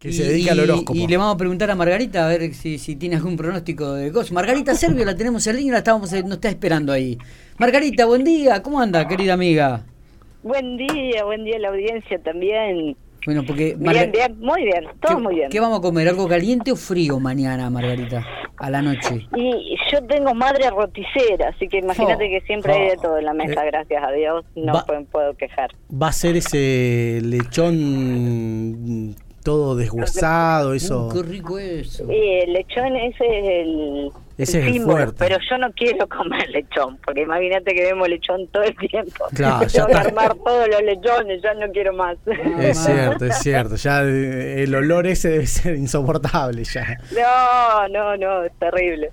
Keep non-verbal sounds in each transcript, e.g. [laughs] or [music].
Que se dedica al horóscopo. Y le vamos a preguntar a Margarita a ver si, si tiene algún pronóstico de cosas. Margarita Servio la tenemos en línea, la estábamos, nos está esperando ahí. Margarita, buen día, ¿cómo anda, querida amiga? Buen día, buen día a la audiencia también. Bueno, porque... Bien, bien, muy bien, todo ¿qué, muy bien. ¿Qué vamos a comer? ¿Algo caliente o frío mañana, Margarita? A la noche. Y yo tengo madre roticera, así que imagínate Oh, que siempre hay de oh. todo en la mesa, Eh, gracias a Dios, no va- puedo, puedo quejar. Va a ser ese lechón todo deshuesado, eso. Uh, qué rico eso. Y el lechón ese es el, Ese es el fuerte. pero yo no quiero comer lechón, porque imagínate que vemos lechón todo el tiempo. Claro, [laughs] ya Tengo que está. armar todos los lechones, ya no quiero más. Es [laughs] cierto, es cierto. Ya el olor ese debe ser insoportable ya. No, no, no, es terrible.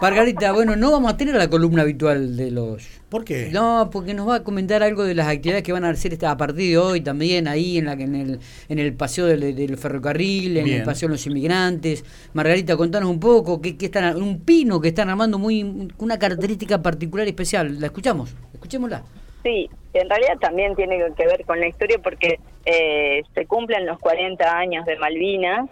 Margarita, bueno, no vamos a tener la columna habitual de los... ¿Por qué? No, porque nos va a comentar algo de las actividades que van a hacer esta- a partir de hoy también ahí en la en el en el paseo del, del ferrocarril, en Bien. el paseo de los inmigrantes. Margarita, contanos un poco qué, qué están un pino que están armando muy una característica particular y especial. ¿La escuchamos? Escuchémosla. Sí, en realidad también tiene que ver con la historia porque eh, se cumplen los 40 años de Malvinas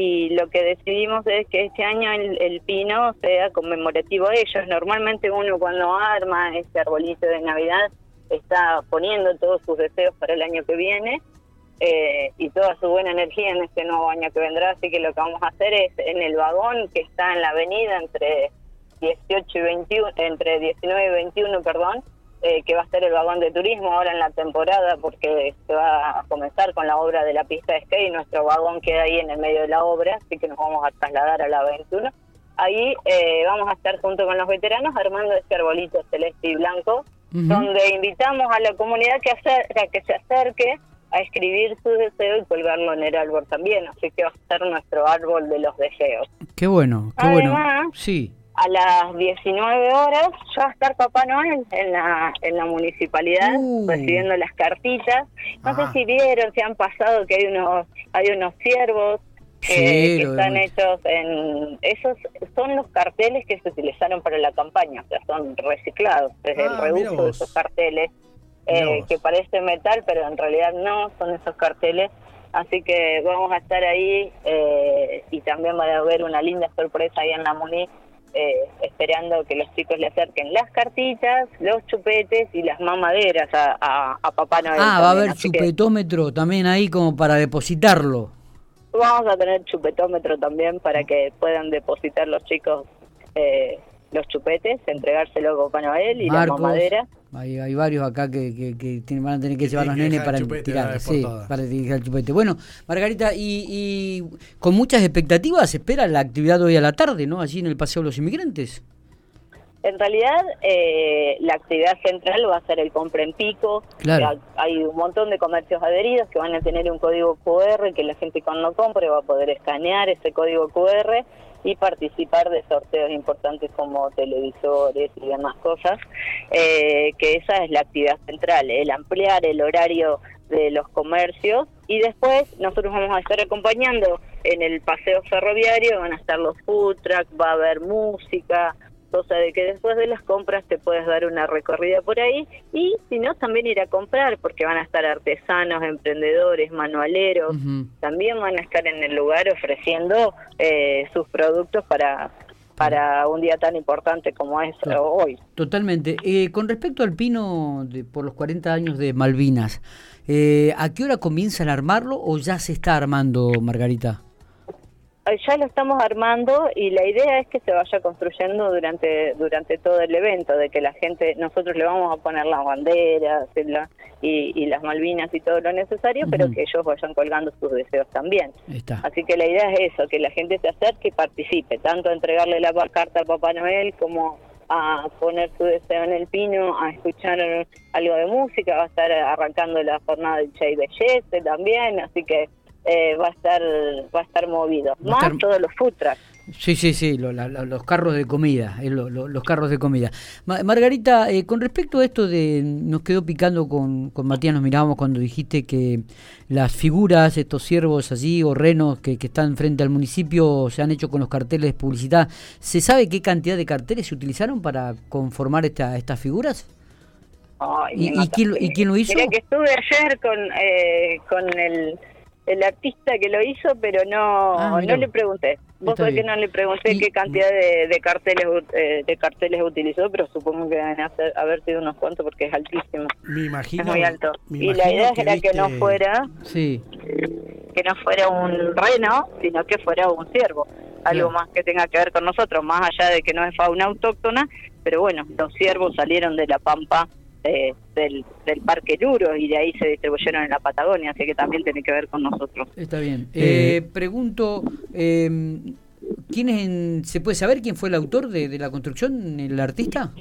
y lo que decidimos es que este año el, el pino sea conmemorativo a ellos. Normalmente uno cuando arma este arbolito de Navidad está poniendo todos sus deseos para el año que viene eh, y toda su buena energía en este nuevo año que vendrá. Así que lo que vamos a hacer es en el vagón que está en la avenida entre 18 y 21, entre 19 y 21, perdón, eh, que va a ser el vagón de turismo ahora en la temporada porque se va a comenzar con la obra de la pista de skate y nuestro vagón queda ahí en el medio de la obra, así que nos vamos a trasladar a la 21. Ahí eh, vamos a estar junto con los veteranos armando este arbolito celeste y blanco, Ujú. donde invitamos a la comunidad que, que se acerque a escribir su deseo y colgarlo en el árbol también, así que va a ser nuestro árbol de los deseos. Qué bueno, qué bueno. Además- Sí. A las 19 horas ya va a estar Papá Noel en la, en la municipalidad Uh. recibiendo las cartitas. No Ah. sé si vieron, si han pasado que hay unos hay unos ciervos que, Sí, que están hechos en... Esos son los carteles que se utilizaron para la campaña, o sea, son reciclados. Desde Ah, el mira reuso de esos carteles, eh, que parece metal, pero en realidad no, son esos carteles. Así que vamos a estar ahí eh, y también va a haber una linda sorpresa ahí en la Muni, eh, esperando que los chicos le acerquen las cartitas, los chupetes y las mamaderas a, a, a Papá Noel. Ah, va a haber Así que chupetómetro también ahí como para depositarlo. Vamos a tener chupetómetro también para que puedan depositar los chicos eh, los chupetes, entregárselo a Papá Noel y Marcos, la mamadera. Hay, hay varios acá que, que, que tienen- van a tener que llevar los que nenes para tirar, sí, para el chupete. Bueno, Margarita, y, y con muchas expectativas se espera la actividad hoy a la tarde, ¿no? Allí en el Paseo de los Inmigrantes. En realidad, eh, la actividad central va a ser el compra en pico. Claro. Hay un montón de comercios adheridos que van a tener un código QR que la gente cuando compre va a poder escanear ese código QR y participar de sorteos importantes como televisores y demás cosas. Eh, que esa es la actividad central, el ampliar el horario de los comercios y después nosotros vamos a estar acompañando en el paseo ferroviario, van a estar los food trucks, va a haber música, cosa de que después de las compras te puedes dar una recorrida por ahí y si no también ir a comprar porque van a estar artesanos, emprendedores, manualeros, también van a estar en el lugar ofreciendo eh, sus productos para para un día tan importante como es Claro. hoy. Totalmente. Eh, con respecto al pino de, por los 40 años de Malvinas, eh, ¿a qué hora comienzan a armarlo o ya se está armando, Margarita? Ya lo estamos armando y la idea es que se vaya construyendo durante durante todo el evento, de que la gente, nosotros le vamos a poner las banderas y, la- y, y las Malvinas y todo lo necesario, pero que ellos vayan colgando sus deseos también. Está. Así que la idea es eso, que la gente se acerque y participe, tanto a entregarle la carta a Papá Noel como a poner su deseo en el pino, a escuchar algo de música, va a estar arrancando la jornada de Che y Bellece también, así que eh, va a estar va a estar movido. Va Más estar- todos los food trucks. Sí, sí, sí, lo- la- los carros de comida, eh, lo- lo- los carros de comida. Ma- Margarita, eh, con respecto a esto de, nos quedó picando con, con Matías, nos mirábamos cuando dijiste que las figuras, estos ciervos allí o renos que, que están frente al municipio se han hecho con los carteles de publicidad. ¿Se sabe qué cantidad de carteles se utilizaron para conformar esta, estas figuras? ¿Y- y quién y quién lo hizo? Mirá que estuve ayer con, eh, con el el artista que lo hizo, pero no, Ah, no le pregunté. Vos sabés que no le pregunté Y- qué cantidad de, de carteles eh, de carteles utilizó, pero supongo que deben hacer- haber sido unos cuantos porque es altísimo. Me imagino. es muy alto. me Y la idea era que no fuera Sí, que no fuera un reno, sino que fuera un ciervo. Algo más que tenga que ver con nosotros, más allá de que no es fauna autóctona, pero bueno, los ciervos salieron de la pampa eh, del, del Parque Luro y de ahí se distribuyeron en la Patagonia, así que también tiene que ver con nosotros. está bien. Eh, Eh, pregunto, eh, ¿quién es en- ¿se puede saber quién fue el autor de, de la construcción, el artista?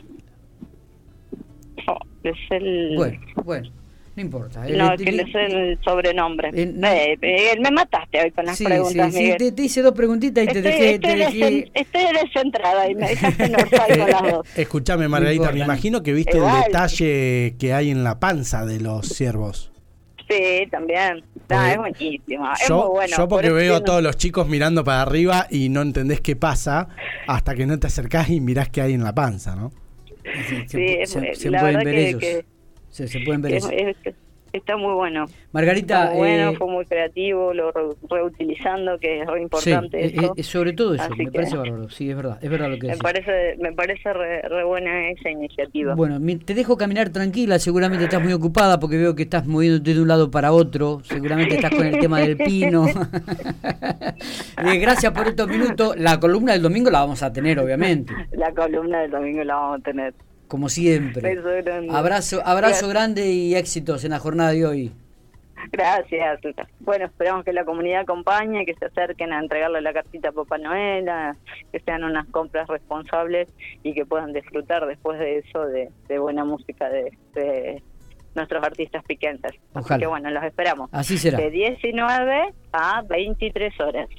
Oh, es el... Bueno, bueno, no importa. El- no, el- que es el sobrenombre. El- Eh, eh, me mataste hoy con las sí, preguntas, sí, te, te hice dos preguntitas y te dejé... estoy te dejé- estoy descentrada y me dejaste en con las [laughs] dos. Escuchame, Margarita, me imagino que viste Igual. el detalle que hay en la panza de los ciervos. Sí, también. No, es buenísimo. Es yo, muy bueno. yo porque veo a no- todos los chicos mirando para arriba y no entendés qué pasa hasta que no te acercás y mirás qué hay en la panza, ¿no? se, Sí, es- se- se la pueden verdad ver que- ellos. que- se, se pueden ver Es- ellos. es- está muy bueno. Margarita, Está muy bueno, eh, fue muy creativo, lo re- reutilizando, que es re sí, importante eh, eso. eh, sobre todo eso, Así me que- parece bárbaro. Sí, es verdad, es verdad lo que me decís. parece me parece re, re buena esa iniciativa. Bueno, te dejo caminar tranquila, seguramente estás muy ocupada porque veo que estás moviéndote de un lado para otro, seguramente estás con el [laughs] tema del pino. [laughs] Gracias por estos minutos. La columna del domingo la vamos a tener, obviamente, La columna del domingo la vamos a tener. Como siempre. Beso grande. Abrazo, abrazo Gracias. grande y éxitos en la jornada de hoy. Gracias. Bueno, esperamos que la comunidad acompañe, que se acerquen a entregarle la cartita a Papá Noel, a- que sean unas compras responsables y que puedan disfrutar después de eso de, de buena música de, de nuestros artistas piquenses. Así Ojalá. que bueno, los esperamos. Así será. De 19 a 23 horas.